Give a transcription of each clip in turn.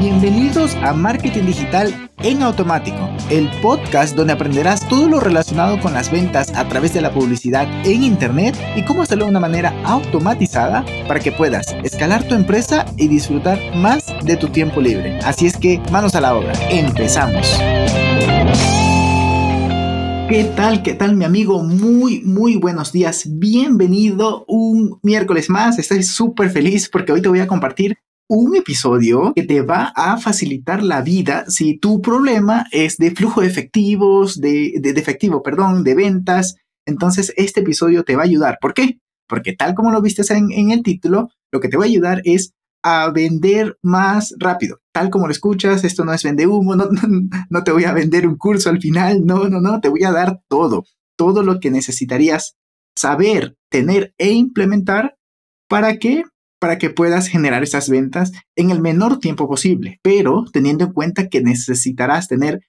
Bienvenidos a Marketing Digital en Automático, el podcast donde aprenderás todo lo relacionado con las ventas a través de la publicidad en Internet y cómo hacerlo de una manera automatizada para que puedas escalar tu empresa y disfrutar más de tu tiempo libre. Así es que manos a la obra, empezamos. ¿Qué tal? ¿Qué tal mi amigo? Muy, muy buenos días. Bienvenido un miércoles más. Estoy súper feliz porque hoy te voy a compartir un episodio que te va a facilitar la vida si tu problema es de flujo de efectivos, de, de, efectivo, perdón, de ventas. Entonces, este episodio te va a ayudar. ¿Por qué? Porque tal como lo viste en, en el título, lo que te va a ayudar es a vender más rápido. Tal como lo escuchas, esto no es vende humo, no, no, no, te voy a vender un curso al final, no, no, no, te voy a dar todo, todo lo que necesitarías saber, tener e implementar para que para que puedas generar esas ventas en el menor tiempo posible, pero teniendo en cuenta que necesitarás tener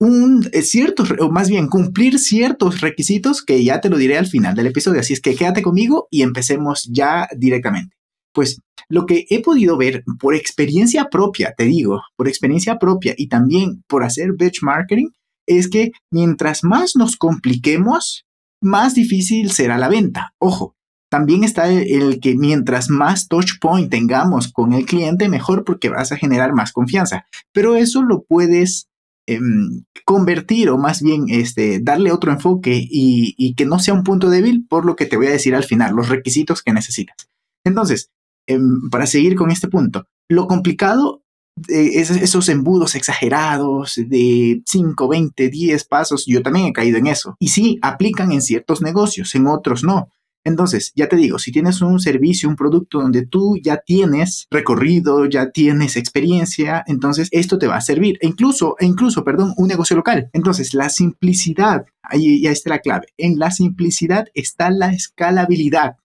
un eh, cierto, o más bien cumplir ciertos requisitos que ya te lo diré al final del episodio. Así es que quédate conmigo y empecemos ya directamente. Pues lo que he podido ver por experiencia propia, te digo, por experiencia propia y también por hacer benchmarking, es que mientras más nos compliquemos, más difícil será la venta. Ojo, también está el, que mientras más touch point tengamos con el cliente, mejor porque vas a generar más confianza. Pero eso lo puedes em, convertir o más bien este, darle otro enfoque y, que no sea un punto débil por lo que te voy a decir al final, los requisitos que necesitas. Entonces, em, para seguir con este punto, lo complicado es esos embudos exagerados de 5, 20, 10 pasos, yo también he caído en eso. Y sí, aplican en ciertos negocios, en otros no. Entonces, ya te digo, si tienes un servicio, un producto donde tú ya tienes recorrido, ya tienes experiencia, entonces esto te va a servir. E incluso, e incluso, perdón, un negocio local. Entonces, la simplicidad, ahí ya está la clave. En la simplicidad está la escalabilidad.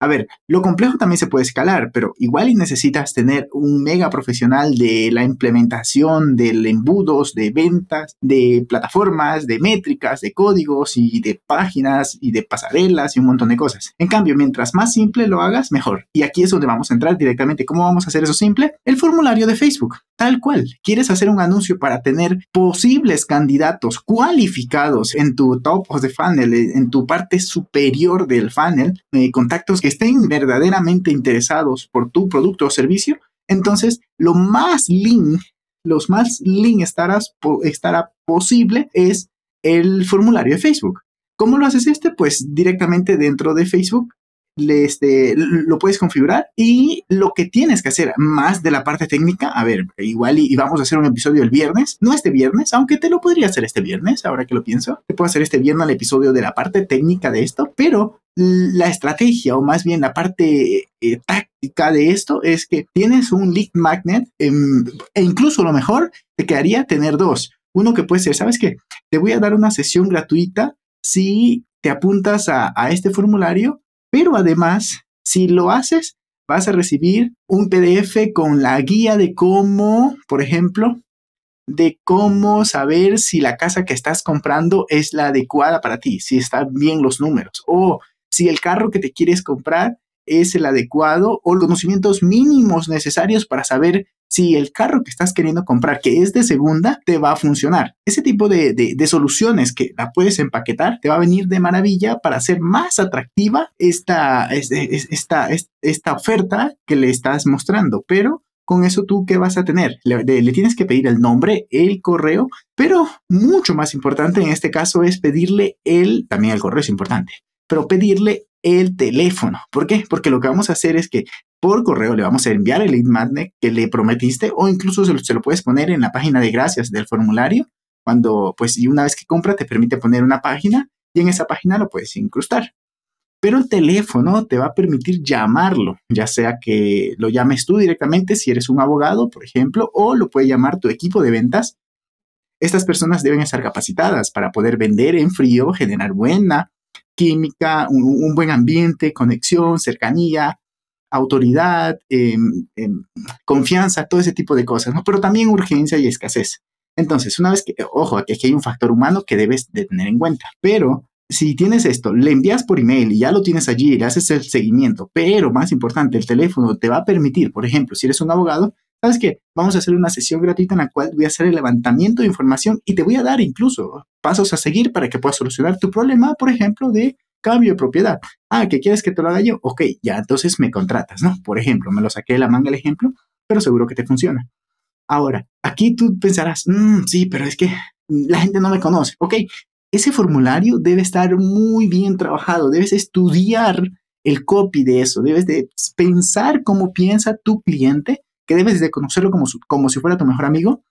A ver, lo complejo también se puede escalar, pero igual y necesitas tener un mega profesional de la implementación de embudos, de ventas, de plataformas, de métricas, de códigos y de páginas y de pasarelas y un montón de cosas. En cambio, mientras más simple lo hagas, mejor. Y aquí es donde vamos a entrar directamente. ¿Cómo vamos a hacer eso simple? El formulario de Facebook. Tal cual. ¿Quieres hacer un anuncio para tener posibles candidatos cualificados en tu top of the funnel, en tu parte superior del funnel, eh, contactos estén verdaderamente interesados por tu producto o servicio, entonces lo más lean, los más lean estará, estará posible es el formulario de Facebook. ¿Cómo lo haces este? Pues directamente dentro de Facebook este, lo puedes configurar y lo que tienes que hacer más de la parte técnica, a ver, igual y, vamos a hacer un episodio el viernes, no este viernes, aunque te lo podría hacer este viernes, ahora que lo pienso, te puedo hacer este viernes el episodio de la parte técnica de esto, pero la estrategia o más bien la parte eh, táctica de esto es que tienes un lead magnet em, e incluso lo mejor te quedaría tener dos. Uno que puede ser, ¿sabes qué? Te voy a dar una sesión gratuita si te apuntas a este formulario pero además, si lo haces, vas a recibir un PDF con la guía de cómo, por ejemplo, de cómo saber si la casa que estás comprando es la adecuada para ti, si están bien los números, o si el carro que te quieres comprar es el adecuado, o los conocimientos mínimos necesarios para saber si el carro que estás queriendo comprar, que es de segunda, te va a funcionar. Ese tipo de, soluciones que la puedes empaquetar te va a venir de maravilla para hacer más atractiva esta, esta, esta oferta que le estás mostrando. Pero con eso tú, ¿qué vas a tener? Le, le, tienes que pedir el nombre, el correo, pero mucho más importante en este caso es pedirle el, también el correo es importante, pero pedirle el teléfono. ¿Por qué? Porque lo que vamos a hacer es que por correo le vamos a enviar el lead magnet que le prometiste o incluso se lo, puedes poner en la página de gracias del formulario. Cuando, pues, y una vez que compra te permite poner una página y en esa página lo puedes incrustar. Pero el teléfono te va a permitir llamarlo, ya sea que lo llames tú directamente si eres un abogado, por ejemplo, o lo puede llamar tu equipo de ventas. Estas personas deben estar capacitadas para poder vender en frío, generar buena química, un buen ambiente, conexión, cercanía, autoridad, em, em, confianza, todo ese tipo de cosas, ¿no? Pero también urgencia y escasez. Entonces, una vez que, ojo, aquí hay un factor humano que debes de tener en cuenta, pero si tienes esto, le envías por email y ya lo tienes allí, le haces el seguimiento, pero más importante, el teléfono te va a permitir, por ejemplo, si eres un abogado, ¿sabes qué? Vamos a hacer una sesión gratuita en la cual voy a hacer el levantamiento de información y te voy a dar incluso pasos a seguir para que puedas solucionar tu problema, por ejemplo, de cambio de propiedad. Ah, ¿qué quieres que te lo haga yo? Ok, ya entonces me contratas, ¿no? Por ejemplo, me lo saqué de la manga el ejemplo, pero seguro que te funciona. Ahora, aquí tú pensarás, mm, sí, pero es que la gente no me conoce. Ok, ese formulario debe estar muy bien trabajado, debes estudiar el copy de eso, debes de pensar cómo piensa tu cliente, que debes de conocerlo como, como si fuera tu mejor amigo.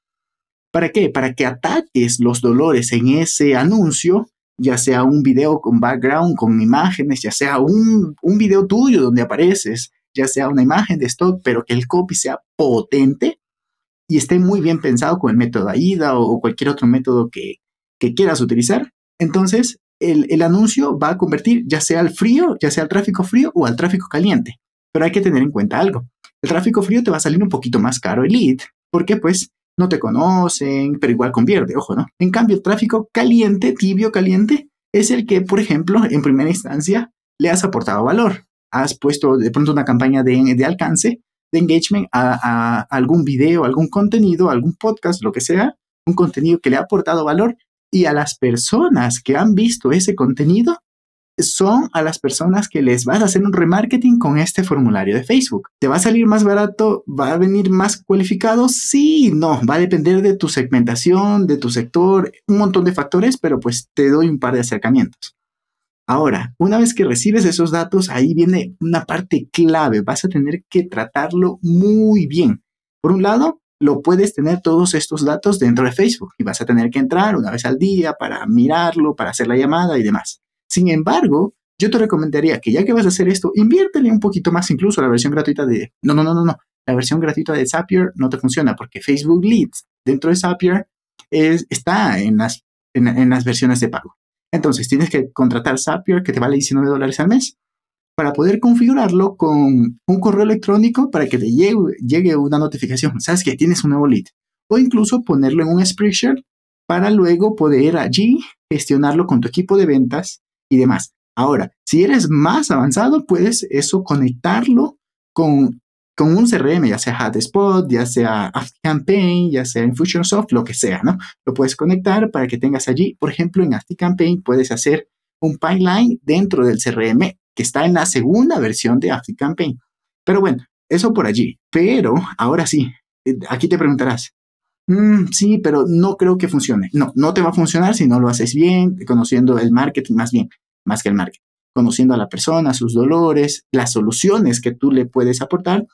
¿Para qué? Para que ataques los dolores en ese anuncio, ya sea un video con background, con imágenes, ya sea un, un video tuyo donde apareces, ya sea una imagen de stock, pero que el copy sea potente y esté muy bien pensado con el método AIDA o, cualquier otro método que, que quieras utilizar, entonces el, el, anuncio va a convertir ya sea al frío, ya sea al tráfico frío o al tráfico caliente. Pero hay que tener en cuenta algo. El tráfico frío te va a salir un poquito más caro el lead, porque pues no te conocen, pero igual convierte, ojo, ¿no? En cambio, el tráfico caliente, tibio caliente, es el que, por ejemplo, en primera instancia le has aportado valor. Has puesto de pronto una campaña de, alcance de engagement a, algún video, algún contenido, algún podcast, lo que sea, un contenido que le ha aportado valor y a las personas que han visto ese contenido son a las personas que les vas a hacer un remarketing con este formulario de Facebook. ¿Te va a salir más barato? ¿Va a venir más cualificado? Sí, no, va a depender de tu segmentación, de tu sector, un montón de factores, pero pues te doy un par de acercamientos. Ahora, una vez que recibes esos datos, ahí viene una parte clave. Vas a tener que tratarlo muy bien. Por un lado, lo puedes tener todos estos datos dentro de Facebook y vas a tener que entrar una vez al día para mirarlo, para hacer la llamada y demás. Sin embargo, yo te recomendaría que ya que vas a hacer esto, inviértele un poquito más incluso la versión gratuita de... No, no, no, no, no. La versión gratuita de Zapier no te funciona porque Facebook Leads dentro de Zapier está en las, en las versiones de pago. Entonces tienes que contratar Zapier que te vale 19 dólares al mes para poder configurarlo con un correo electrónico para que te llegue, una notificación. Sabes que tienes un nuevo lead. O incluso ponerlo en un spreadsheet para luego poder allí gestionarlo con tu equipo de ventas y demás. Ahora, si eres más avanzado, puedes eso conectarlo con con un CRM, ya sea HubSpot, ya sea ActiveCampaign, ya sea Infusionsoft, lo que sea, ¿no? Lo puedes conectar para que tengas allí, por ejemplo, en ActiveCampaign puedes hacer un pipeline dentro del CRM que está en la segunda versión de ActiveCampaign. Pero bueno, eso por allí. Pero ahora sí, eh, aquí te preguntarás, mm, sí, pero no creo que funcione. No, no te va a funcionar si no lo haces bien, conociendo el marketing más bien, más que el marketing conociendo a la persona, sus dolores, las soluciones que tú le puedes aportar,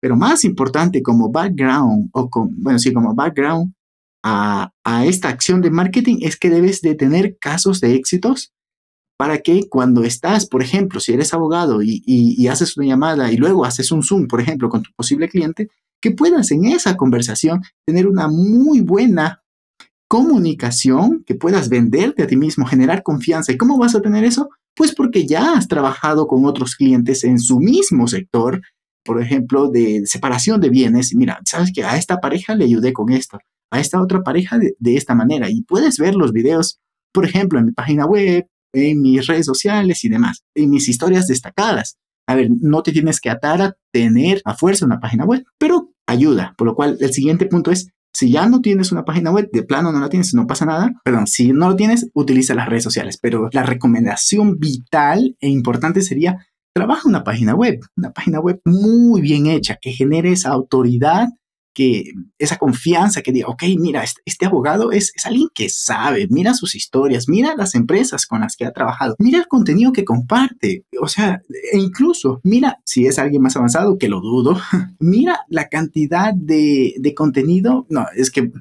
pero más importante como background o bueno, sí, como background a, esta acción de marketing es que debes de tener casos de éxitos para que cuando estás, por ejemplo, si eres abogado y, y, haces una llamada y luego haces un Zoom, por ejemplo, con tu posible cliente, que puedas en esa conversación tener una muy buena comunicación, que puedas venderte a ti mismo, generar confianza. ¿Y cómo vas a tener eso? Pues porque ya has trabajado con otros clientes en su mismo sector, por ejemplo, de separación de bienes. Mira, sabes que a esta pareja le ayudé con esto, a esta otra pareja de, esta manera. Y puedes ver los videos, por ejemplo, en mi página web, en mis redes sociales y demás, en mis historias destacadas. A ver, no te tienes que atar a tener a fuerza una página web, pero ayuda. Por lo cual, el siguiente punto es si ya no tienes una página web, de plano no la tienes, no pasa nada. Perdón, si no lo tienes, utiliza las redes sociales. Pero la recomendación vital e importante sería trabaja una página web, una página web muy bien hecha, que genere esa autoridad que esa confianza que diga, ok, mira, este, este, abogado es, es, alguien que sabe, mira sus historias, mira las empresas con las que ha trabajado, mira el contenido que comparte, o sea, e incluso, mira, si es alguien más avanzado, que lo dudo, mira la cantidad de, de contenido, no, es que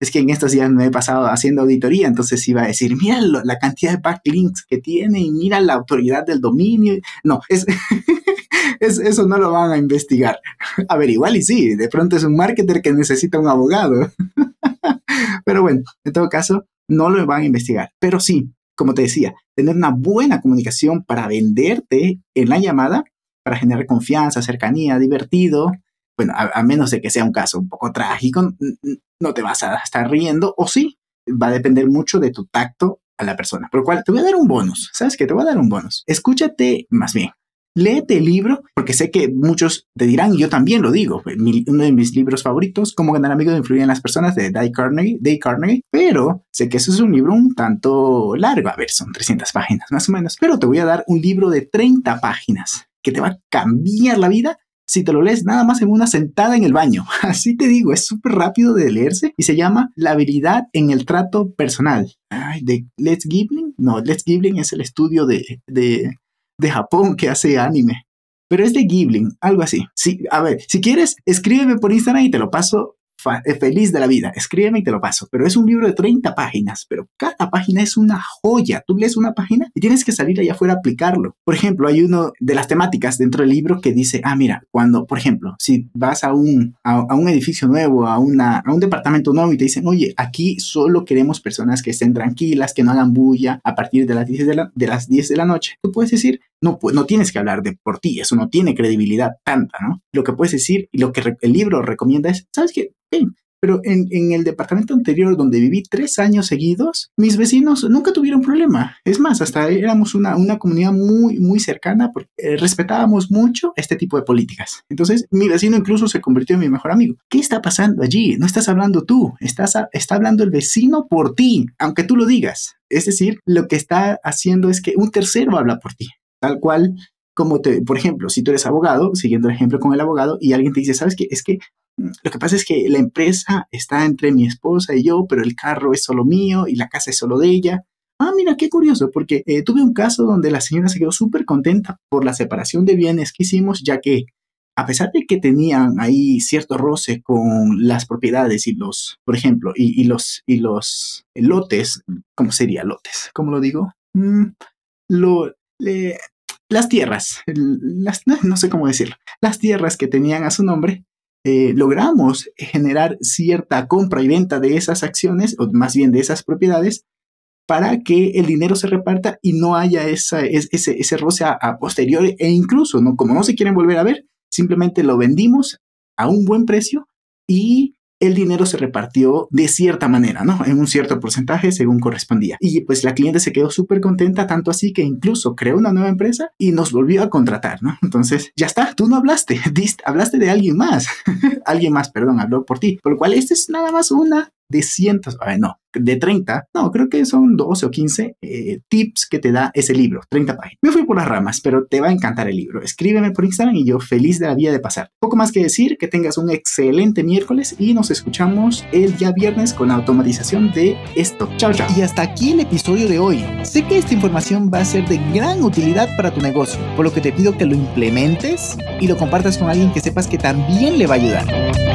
es que en estos días me he pasado haciendo auditoría, entonces iba a decir, mira la cantidad de backlinks que tiene y mira la autoridad del dominio. No, es, eso no lo van a investigar. A ver, igual y sí, de pronto es un marketer que necesita un abogado. Pero bueno, en todo caso, no lo van a investigar. Pero sí, como te decía, tener una buena comunicación para venderte en la llamada, para generar confianza, cercanía, divertido, bueno, a, menos de que sea un caso un poco trágico, no te vas a estar riendo, o sí, va a depender mucho de tu tacto a la persona. Por lo cual te voy a dar un bonus. ¿Sabes qué? Te voy a dar un bonus. Escúchate, más bien, léete el libro, porque sé que muchos te dirán, y yo también lo digo, uno de mis libros favoritos, Cómo ganar amigos de influir en las personas, de Dale Carnegie, Dale Carnegie, pero sé que eso es un libro un tanto largo, a ver, son 300 páginas más o menos, pero te voy a dar un libro de 30 páginas que te va a cambiar la vida si te lo lees nada más en una sentada en el baño. Así te digo, es súper rápido de leerse y se llama La habilidad en el trato personal. Ay, de Let's Gibling. No, Let's Gibling es el estudio de, de Japón que hace anime. Pero es de Ghibli, algo así. Sí, a ver, si quieres, escríbeme por Instagram y te lo paso feliz de la vida. Escríbeme y te lo paso. Pero es un libro de 30 páginas, pero cada página es una joya. Tú lees una página y tienes que salir allá afuera a aplicarlo. Por ejemplo, hay uno de las temáticas dentro del libro que dice, ah, mira, cuando, por ejemplo, si vas a un, a, un edificio nuevo, a, una, a un departamento nuevo y te dicen, oye, aquí solo queremos personas que estén tranquilas, que no hagan bulla a partir de las 10 de la, de las 10 de la noche. Tú puedes decir, no, no tienes que hablar de por ti, eso no tiene credibilidad tanta, ¿no? Lo que puedes decir y lo que el libro recomienda es, ¿sabes qué? Pero en, el departamento anterior donde viví tres años seguidos, mis vecinos nunca tuvieron problema. Es más, hasta éramos una, una comunidad muy, muy cercana porque eh, respetábamos mucho este tipo de políticas. Entonces, mi vecino incluso se convirtió en mi mejor amigo. ¿Qué está pasando allí? No estás hablando tú, estás está hablando el vecino por ti, aunque tú lo digas. Es decir, lo que está haciendo es que un tercero habla por ti, tal cual como te, por ejemplo, si tú eres abogado, siguiendo el ejemplo con el abogado, y alguien te dice, ¿sabes qué? Es que lo que pasa es que la empresa está entre mi esposa y yo, pero el carro es solo mío y la casa es solo de ella. Ah, mira, qué curioso, porque eh, tuve un caso donde la señora se quedó súper contenta por la separación de bienes que hicimos, ya que a pesar de que tenían ahí cierto roce con las propiedades y los, por ejemplo, y, los, y los lotes, ¿cómo sería lotes? ¿Cómo lo digo? Mm, lo, las tierras, las, no sé cómo decirlo, las tierras que tenían a su nombre, eh, logramos generar cierta compra y venta de esas acciones, o más bien de esas propiedades, para que el dinero se reparta y no haya esa, ese, ese roce a, a, posteriori e incluso, ¿no? como no se quieren volver a ver, simplemente lo vendimos a un buen precio y el dinero se repartió de cierta manera, ¿no? En un cierto porcentaje según correspondía. Y pues la cliente se quedó súper contenta, tanto así que incluso creó una nueva empresa y nos volvió a contratar, ¿no? Entonces, ya está, tú no hablaste, hablaste de alguien más. alguien más, perdón, habló por ti. Por lo cual, esta es nada más una de cientos, no, de 30, no, creo que son 12 o 15 eh, tips que te da ese libro, 30 páginas. Me fui por las ramas, pero te va a encantar el libro. Escríbeme por Instagram y yo feliz de la vida de pasar. Poco más que decir, que tengas un excelente miércoles y nos escuchamos el día viernes con la automatización de esto. Chao, chao. Y hasta aquí el episodio de hoy. Sé que esta información va a ser de gran utilidad para tu negocio, por lo que te pido que lo implementes y lo compartas con alguien que sepas que también le va a ayudar.